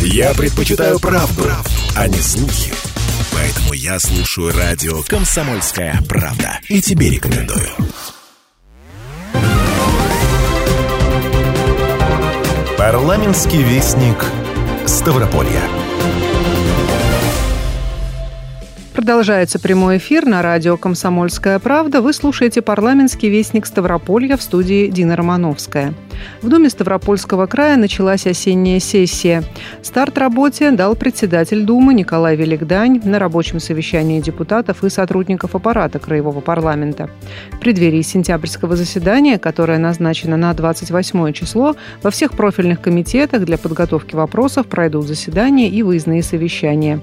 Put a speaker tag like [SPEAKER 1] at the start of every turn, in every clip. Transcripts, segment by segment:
[SPEAKER 1] Я предпочитаю правду, а не слухи. Поэтому я слушаю радио «Комсомольская правда». И тебе рекомендую. Парламентский вестник Ставрополья.
[SPEAKER 2] Продолжается прямой эфир на радио «Комсомольская правда». Вы слушаете парламентский вестник Ставрополья в студии Дина Романовская. В Думе Ставропольского края началась осенняя сессия. Старт работе дал председатель Думы Николай Великдань на рабочем совещании депутатов и сотрудников аппарата Краевого парламента. В преддверии сентябрьского заседания, которое назначено на 28 число, во всех профильных комитетах для подготовки вопросов пройдут заседания и выездные совещания.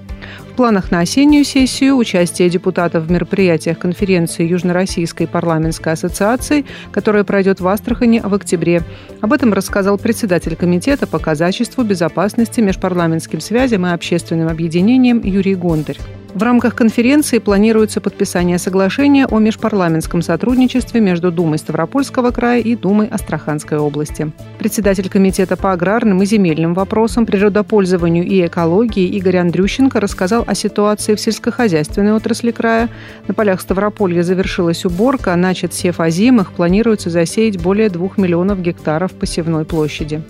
[SPEAKER 2] В планах на осеннюю сессию участие депутатов в мероприятиях конференции Южно-Российской парламентской ассоциации, которая пройдет в Астрахани в октябре, об этом рассказал председатель Комитета по казачеству, безопасности, межпарламентским связям и общественным объединениям Юрий Гондарь. В рамках конференции планируется подписание соглашения о межпарламентском сотрудничестве между Думой Ставропольского края и Думой Астраханской области. Председатель Комитета по аграрным и земельным вопросам, природопользованию и экологии Игорь Андрющенко рассказал о ситуации в сельскохозяйственной отрасли края. На полях Ставрополья завершилась уборка, а начат сев озимых, планируется засеять более двух миллионов гектаров посевной площади.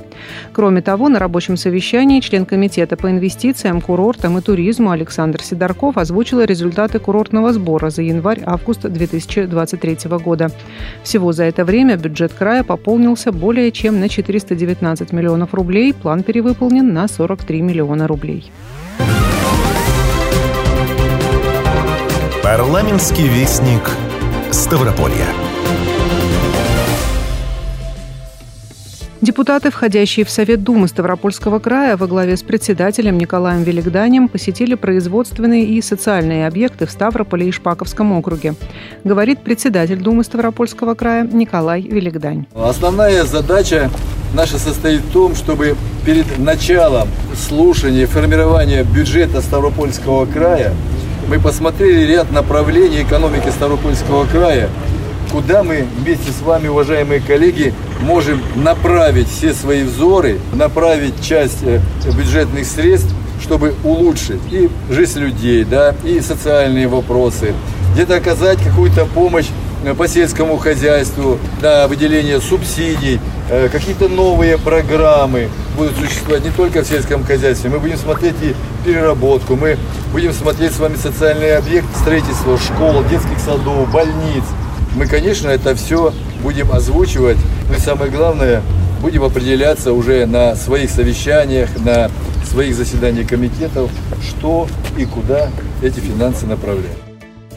[SPEAKER 2] Кроме того, на рабочем совещании член Комитета по инвестициям, курортам и туризму Александр Сидорков Песков озвучила результаты курортного сбора за январь-август 2023 года. Всего за это время бюджет края пополнился более чем на 419 миллионов рублей, план перевыполнен на 43 миллиона рублей.
[SPEAKER 1] Парламентский вестник Ставрополья.
[SPEAKER 2] Депутаты, входящие в Совет Думы Ставропольского края во главе с председателем Николаем Великданем, посетили производственные и социальные объекты в Ставрополе и Шпаковском округе. Говорит председатель Думы Ставропольского края Николай Великдань.
[SPEAKER 3] Основная задача наша состоит в том, чтобы перед началом слушания и формирования бюджета Ставропольского края мы посмотрели ряд направлений экономики Ставропольского края, куда мы вместе с вами, уважаемые коллеги, можем направить все свои взоры, направить часть э, бюджетных средств, чтобы улучшить и жизнь людей, да, и социальные вопросы, где-то оказать какую-то помощь э, по сельскому хозяйству, да, выделение субсидий, э, какие-то новые программы будут существовать не только в сельском хозяйстве. Мы будем смотреть и переработку, мы будем смотреть с вами социальные объекты, строительство школ, детских садов, больниц, мы, конечно, это все будем озвучивать. Но и самое главное, будем определяться уже на своих совещаниях, на своих заседаниях комитетов, что и куда эти финансы направляют.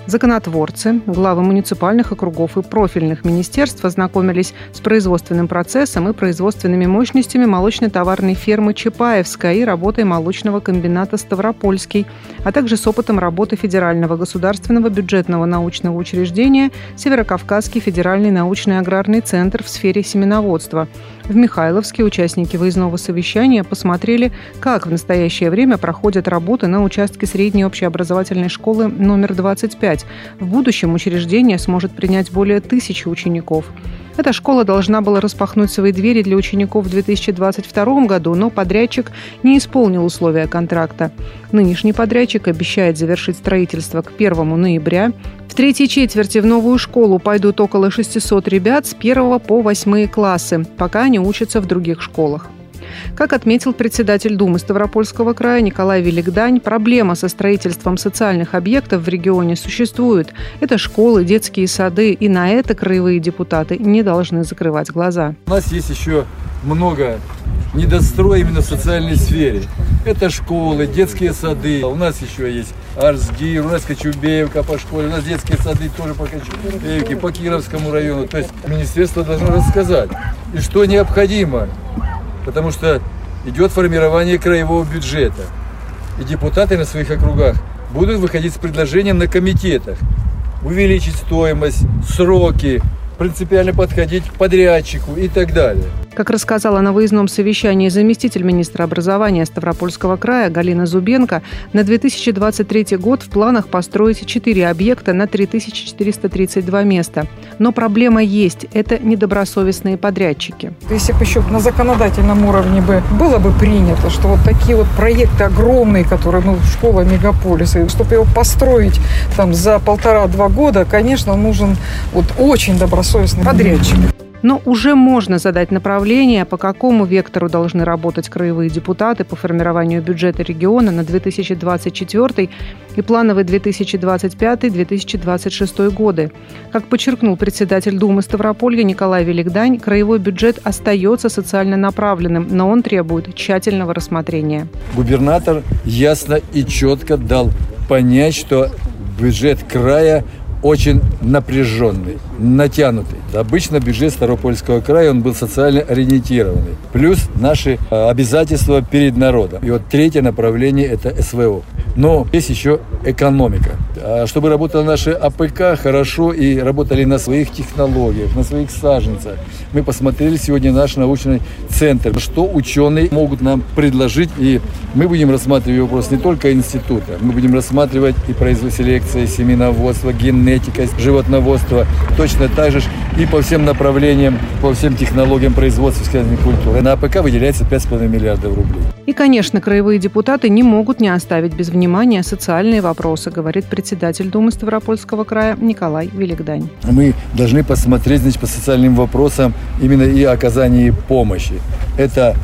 [SPEAKER 2] Законотворцы, главы муниципальных округов и профильных министерств ознакомились с производственным процессом и производственными мощностями молочно-товарной фермы Чапаевская и работой молочного комбината Ставропольский, а также с опытом работы Федерального государственного бюджетного научного учреждения Северокавказский федеральный научный аграрный центр в сфере семеноводства. В Михайловске участники выездного совещания посмотрели, как в настоящее время проходят работы на участке средней общеобразовательной школы номер 25 5. В будущем учреждение сможет принять более тысячи учеников. Эта школа должна была распахнуть свои двери для учеников в 2022 году, но подрядчик не исполнил условия контракта. Нынешний подрядчик обещает завершить строительство к 1 ноября. В третьей четверти в новую школу пойдут около 600 ребят с 1 по 8 классы, пока они учатся в других школах. Как отметил председатель Думы Ставропольского края Николай Великдань, проблема со строительством социальных объектов в регионе существует. Это школы, детские сады, и на это краевые депутаты не должны закрывать глаза.
[SPEAKER 3] У нас есть еще много недостроя именно в социальной сфере. Это школы, детские сады. У нас еще есть Арсгир, у нас Кочубеевка по школе, у нас детские сады тоже по Кочубеевке, по Кировскому району. То есть министерство должно рассказать, и что необходимо потому что идет формирование краевого бюджета. И депутаты на своих округах будут выходить с предложением на комитетах. Увеличить стоимость, сроки, принципиально подходить к подрядчику и так далее.
[SPEAKER 2] Как рассказала на выездном совещании заместитель министра образования Ставропольского края Галина Зубенко, на 2023 год в планах построить 4 объекта на 3432 места. Но проблема есть – это недобросовестные подрядчики.
[SPEAKER 4] Если бы еще на законодательном уровне бы было бы принято, что вот такие вот проекты огромные, которые, ну, школа мегаполиса, чтобы его построить там за полтора-два года, конечно, нужен вот очень добросовестный подрядчик.
[SPEAKER 2] Но уже можно задать направление, по какому вектору должны работать краевые депутаты по формированию бюджета региона на 2024 и плановый 2025-2026 годы. Как подчеркнул председатель Думы Ставрополья Николай Великдань, краевой бюджет остается социально направленным, но он требует тщательного рассмотрения.
[SPEAKER 3] Губернатор ясно и четко дал понять, что бюджет края очень напряженный, натянутый. Обычно бюджет Ставропольского края, он был социально ориентированный. Плюс наши э, обязательства перед народом. И вот третье направление – это СВО. Но есть еще экономика. А чтобы работала наша АПК хорошо и работали на своих технологиях, на своих саженцах. Мы посмотрели сегодня наш научный центр, что ученые могут нам предложить. И мы будем рассматривать вопрос не только института, мы будем рассматривать и производство селекции, семеноводство, генетика, животноводство. Точно так же и по всем направлениям, по всем технологиям производства сказательной культуры. На АПК выделяется 5,5 миллиардов рублей.
[SPEAKER 2] И, конечно, краевые депутаты не могут не оставить без внимания социальные вопросы, говорит председатель Думы Ставропольского края Николай Великдань.
[SPEAKER 3] Мы должны посмотреть значит, по социальным вопросам именно и оказании помощи. Это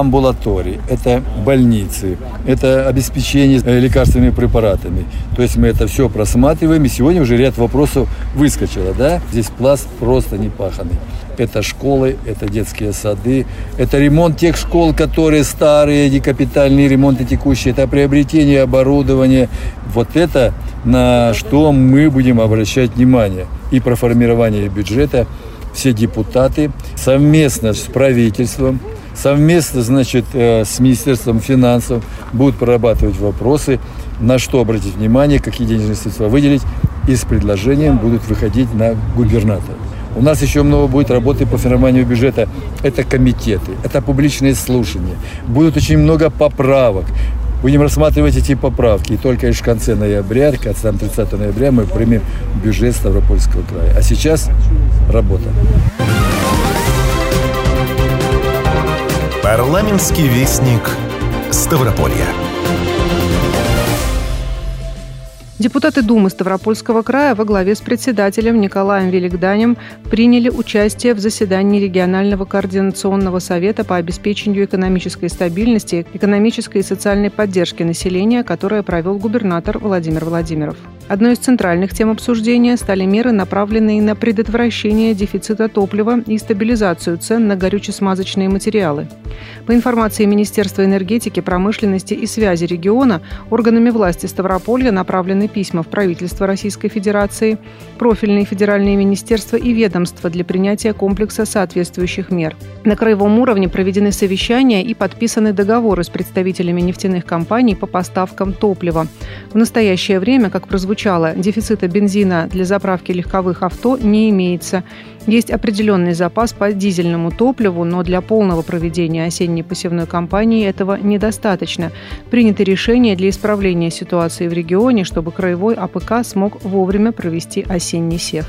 [SPEAKER 3] амбулаторий, это больницы, это обеспечение э, лекарственными препаратами. То есть мы это все просматриваем, и сегодня уже ряд вопросов выскочило, да? Здесь пласт просто не паханный. Это школы, это детские сады, это ремонт тех школ, которые старые, не капитальные ремонты текущие, это приобретение оборудования. Вот это на что мы будем обращать внимание. И про формирование бюджета все депутаты совместно с правительством, совместно, значит, э, с Министерством финансов будут прорабатывать вопросы, на что обратить внимание, какие денежные средства выделить, и с предложением будут выходить на губернатора. У нас еще много будет работы по формированию бюджета. Это комитеты, это публичные слушания. Будут очень много поправок. Будем рассматривать эти поправки. И только лишь в конце ноября, к 30 ноября, мы примем бюджет Ставропольского края. А сейчас работа.
[SPEAKER 1] Парламентский вестник Ставрополья.
[SPEAKER 2] Депутаты Думы Ставропольского края во главе с председателем Николаем Великданем приняли участие в заседании регионального координационного совета по обеспечению экономической стабильности, экономической и социальной поддержки населения, которое провел губернатор Владимир Владимиров. Одной из центральных тем обсуждения стали меры, направленные на предотвращение дефицита топлива и стабилизацию цен на горюче-смазочные материалы. По информации Министерства энергетики, промышленности и связи региона, органами власти Ставрополья направлены письма в правительство Российской Федерации, профильные федеральные министерства и ведомства для принятия комплекса соответствующих мер. На краевом уровне проведены совещания и подписаны договоры с представителями нефтяных компаний по поставкам топлива. В настоящее время, как прозвучало, дефицита бензина для заправки легковых авто не имеется. Есть определенный запас по дизельному топливу, но для полного проведения осенней посевной кампании этого недостаточно. Принято решение для исправления ситуации в регионе, чтобы краевой АПК смог вовремя провести осенний сев.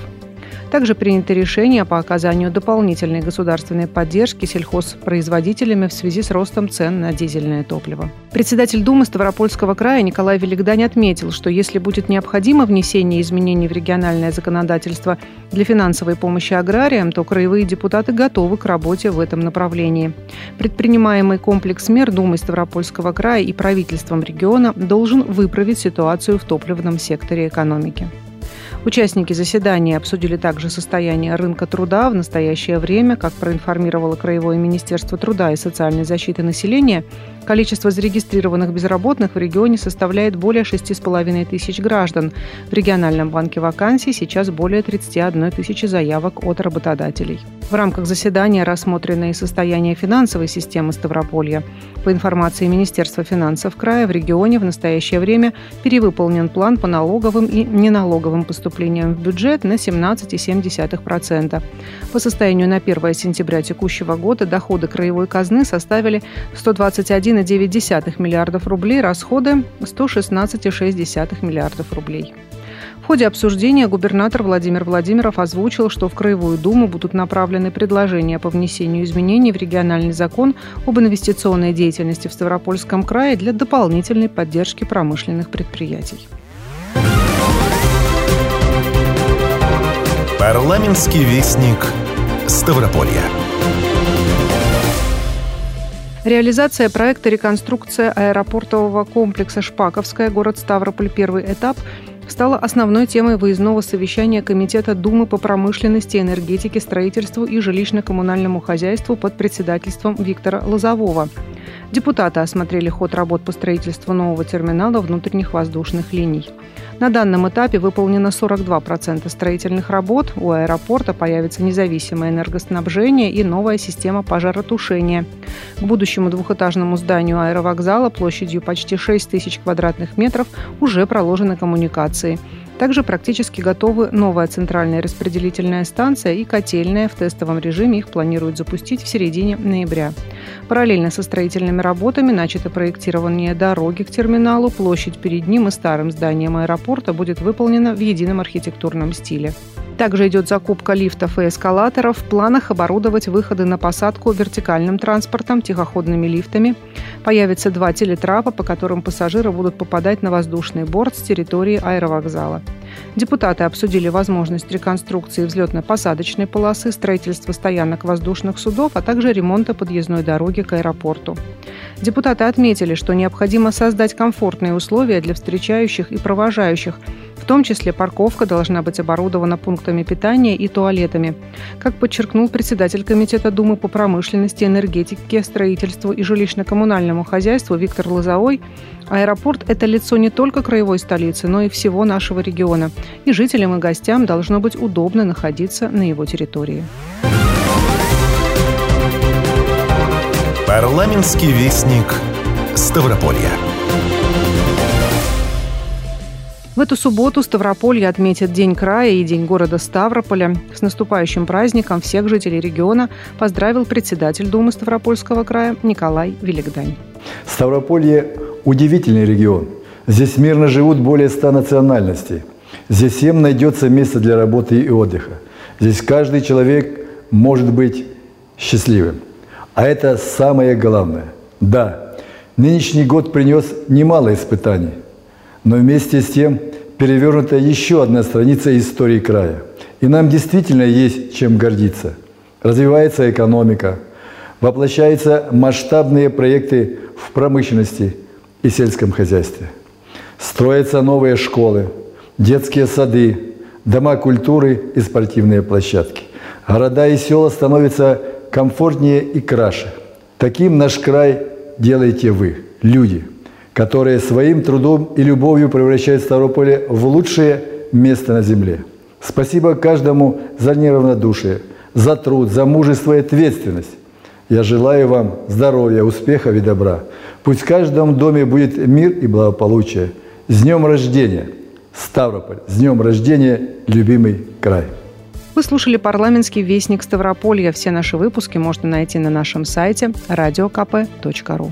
[SPEAKER 2] Также принято решение по оказанию дополнительной государственной поддержки сельхозпроизводителями в связи с ростом цен на дизельное топливо. Председатель Думы Ставропольского края Николай Великдань отметил, что если будет необходимо внесение изменений в региональное законодательство для финансовой помощи аграриям, то краевые депутаты готовы к работе в этом направлении. Предпринимаемый комплекс мер Думы Ставропольского края и правительством региона должен выправить ситуацию в топливном секторе экономики. Участники заседания обсудили также состояние рынка труда в настоящее время, как проинформировало Краевое министерство труда и социальной защиты населения. Количество зарегистрированных безработных в регионе составляет более 6,5 тысяч граждан. В региональном банке вакансий сейчас более 31 тысячи заявок от работодателей. В рамках заседания рассмотрено и состояние финансовой системы Ставрополья. По информации Министерства финансов края, в регионе в настоящее время перевыполнен план по налоговым и неналоговым поступлениям в бюджет на 17,7%. По состоянию на 1 сентября текущего года доходы краевой казны составили 121,9 миллиардов рублей, расходы – 116,6 миллиардов рублей. В ходе обсуждения губернатор Владимир Владимиров озвучил, что в Краевую Думу будут направлены предложения по внесению изменений в региональный закон об инвестиционной деятельности в Ставропольском крае для дополнительной поддержки промышленных предприятий.
[SPEAKER 1] Парламентский вестник Ставрополья.
[SPEAKER 2] Реализация проекта реконструкция аэропортового комплекса «Шпаковская», город Ставрополь, первый этап – стала основной темой выездного совещания Комитета Думы по промышленности, энергетике, строительству и жилищно-коммунальному хозяйству под председательством Виктора Лозового. Депутаты осмотрели ход работ по строительству нового терминала внутренних воздушных линий. На данном этапе выполнено 42% строительных работ. У аэропорта появится независимое энергоснабжение и новая система пожаротушения. К будущему двухэтажному зданию аэровокзала площадью почти 6 тысяч квадратных метров уже проложены коммуникации – также практически готовы новая центральная распределительная станция и котельная. В тестовом режиме их планируют запустить в середине ноября. Параллельно со строительными работами начато проектирование дороги к терминалу. Площадь перед ним и старым зданием аэропорта будет выполнена в едином архитектурном стиле. Также идет закупка лифтов и эскалаторов. В планах оборудовать выходы на посадку вертикальным транспортом, тихоходными лифтами. Появятся два телетрапа, по которым пассажиры будут попадать на воздушный борт с территории аэровокзала. Депутаты обсудили возможность реконструкции взлетно-посадочной полосы, строительства стоянок воздушных судов, а также ремонта подъездной дороги к аэропорту. Депутаты отметили, что необходимо создать комфортные условия для встречающих и провожающих – в том числе парковка должна быть оборудована пунктами питания и туалетами. Как подчеркнул председатель Комитета Думы по промышленности, энергетике, строительству и жилищно-коммунальному хозяйству Виктор Лозовой, аэропорт – это лицо не только краевой столицы, но и всего нашего региона. И жителям и гостям должно быть удобно находиться на его территории.
[SPEAKER 1] Парламентский вестник Ставрополья.
[SPEAKER 2] В эту субботу Ставрополье отметит День края и День города Ставрополя. С наступающим праздником всех жителей региона поздравил председатель Думы Ставропольского края Николай Великдань.
[SPEAKER 3] Ставрополье – удивительный регион. Здесь мирно живут более ста национальностей. Здесь всем найдется место для работы и отдыха. Здесь каждый человек может быть счастливым. А это самое главное. Да, нынешний год принес немало испытаний – но вместе с тем перевернута еще одна страница истории края. И нам действительно есть чем гордиться. Развивается экономика, воплощаются масштабные проекты в промышленности и сельском хозяйстве. Строятся новые школы, детские сады, дома культуры и спортивные площадки. Города и села становятся комфортнее и краше. Таким наш край делаете вы, люди – которые своим трудом и любовью превращают Ставрополе в лучшее место на земле. Спасибо каждому за неравнодушие, за труд, за мужество и ответственность. Я желаю вам здоровья, успехов и добра. Пусть в каждом доме будет мир и благополучие. С днем рождения, Ставрополь! С днем рождения, любимый край!
[SPEAKER 2] Вы слушали парламентский вестник Ставрополья. Все наши выпуски можно найти на нашем сайте radiokp.ru.